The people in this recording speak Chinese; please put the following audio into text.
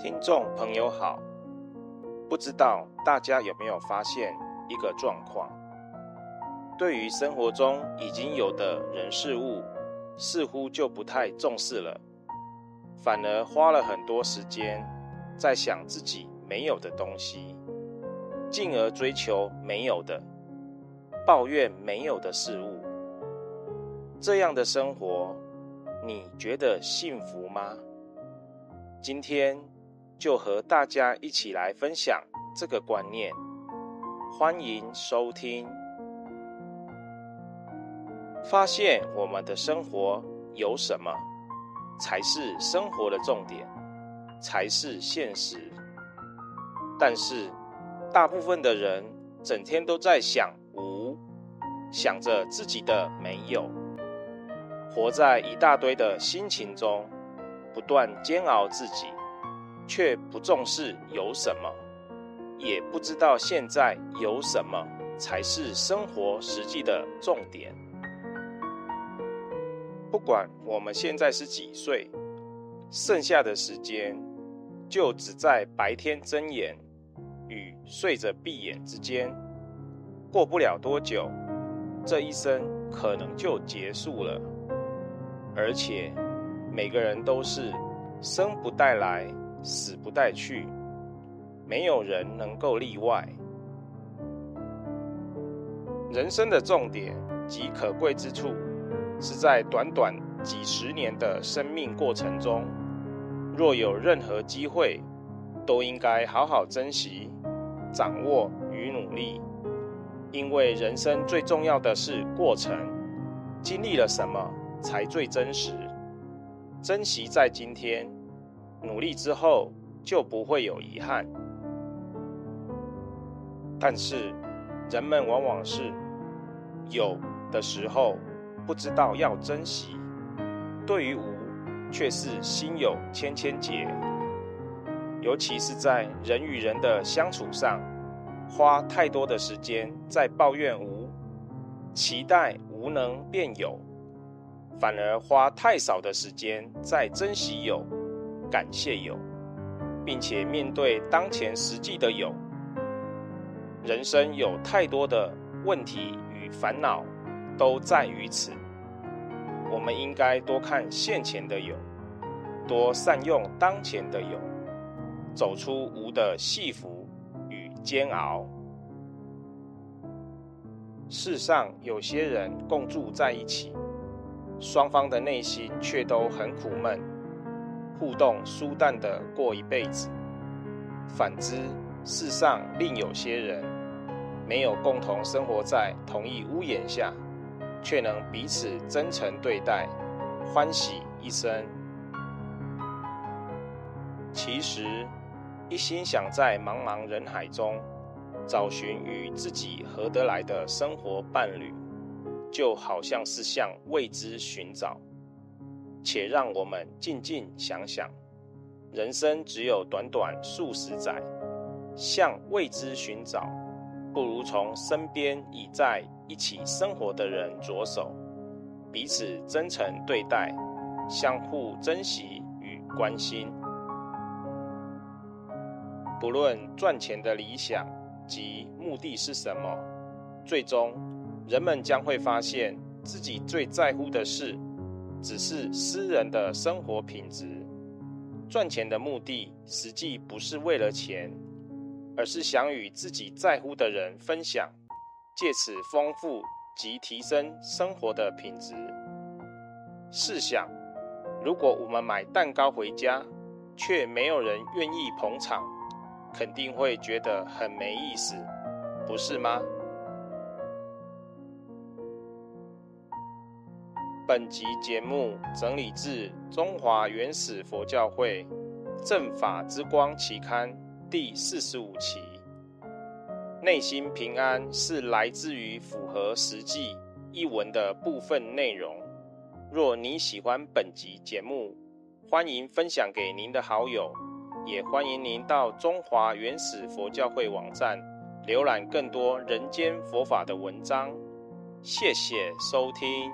听众朋友好，不知道大家有没有发现一个状况？对于生活中已经有的人事物，似乎就不太重视了，反而花了很多时间在想自己没有的东西，进而追求没有的，抱怨没有的事物。这样的生活，你觉得幸福吗？今天。就和大家一起来分享这个观念，欢迎收听。发现我们的生活有什么，才是生活的重点，才是现实。但是，大部分的人整天都在想无，想着自己的没有，活在一大堆的心情中，不断煎熬自己。却不重视有什么，也不知道现在有什么才是生活实际的重点。不管我们现在是几岁，剩下的时间就只在白天睁眼与睡着闭眼之间，过不了多久，这一生可能就结束了。而且每个人都是生不带来。死不带去，没有人能够例外。人生的重点及可贵之处，是在短短几十年的生命过程中，若有任何机会，都应该好好珍惜、掌握与努力。因为人生最重要的是过程，经历了什么才最真实。珍惜在今天。努力之后就不会有遗憾，但是人们往往是有的时候不知道要珍惜，对于无却是心有千千结，尤其是在人与人的相处上，花太多的时间在抱怨无，期待无能变有，反而花太少的时间在珍惜有。感谢有，并且面对当前实际的有。人生有太多的问题与烦恼，都在于此。我们应该多看现前的有，多善用当前的有，走出无的戏服与煎熬。世上有些人共住在一起，双方的内心却都很苦闷。互动疏淡的过一辈子，反之，世上另有些人没有共同生活在同一屋檐下，却能彼此真诚对待，欢喜一生。其实，一心想在茫茫人海中找寻与自己合得来的生活伴侣，就好像是向未知寻找。且让我们静静想想，人生只有短短数十载，向未知寻找，不如从身边已在一起生活的人着手，彼此真诚对待，相互珍惜与关心。不论赚钱的理想及目的是什么，最终人们将会发现自己最在乎的事。只是私人的生活品质，赚钱的目的实际不是为了钱，而是想与自己在乎的人分享，借此丰富及提升生活的品质。试想，如果我们买蛋糕回家，却没有人愿意捧场，肯定会觉得很没意思，不是吗？本集节目整理自中华原始佛教会正法之光期刊第四十五期。内心平安是来自于符合实际一文的部分内容。若你喜欢本集节目，欢迎分享给您的好友，也欢迎您到中华原始佛教会网站浏览更多人间佛法的文章。谢谢收听。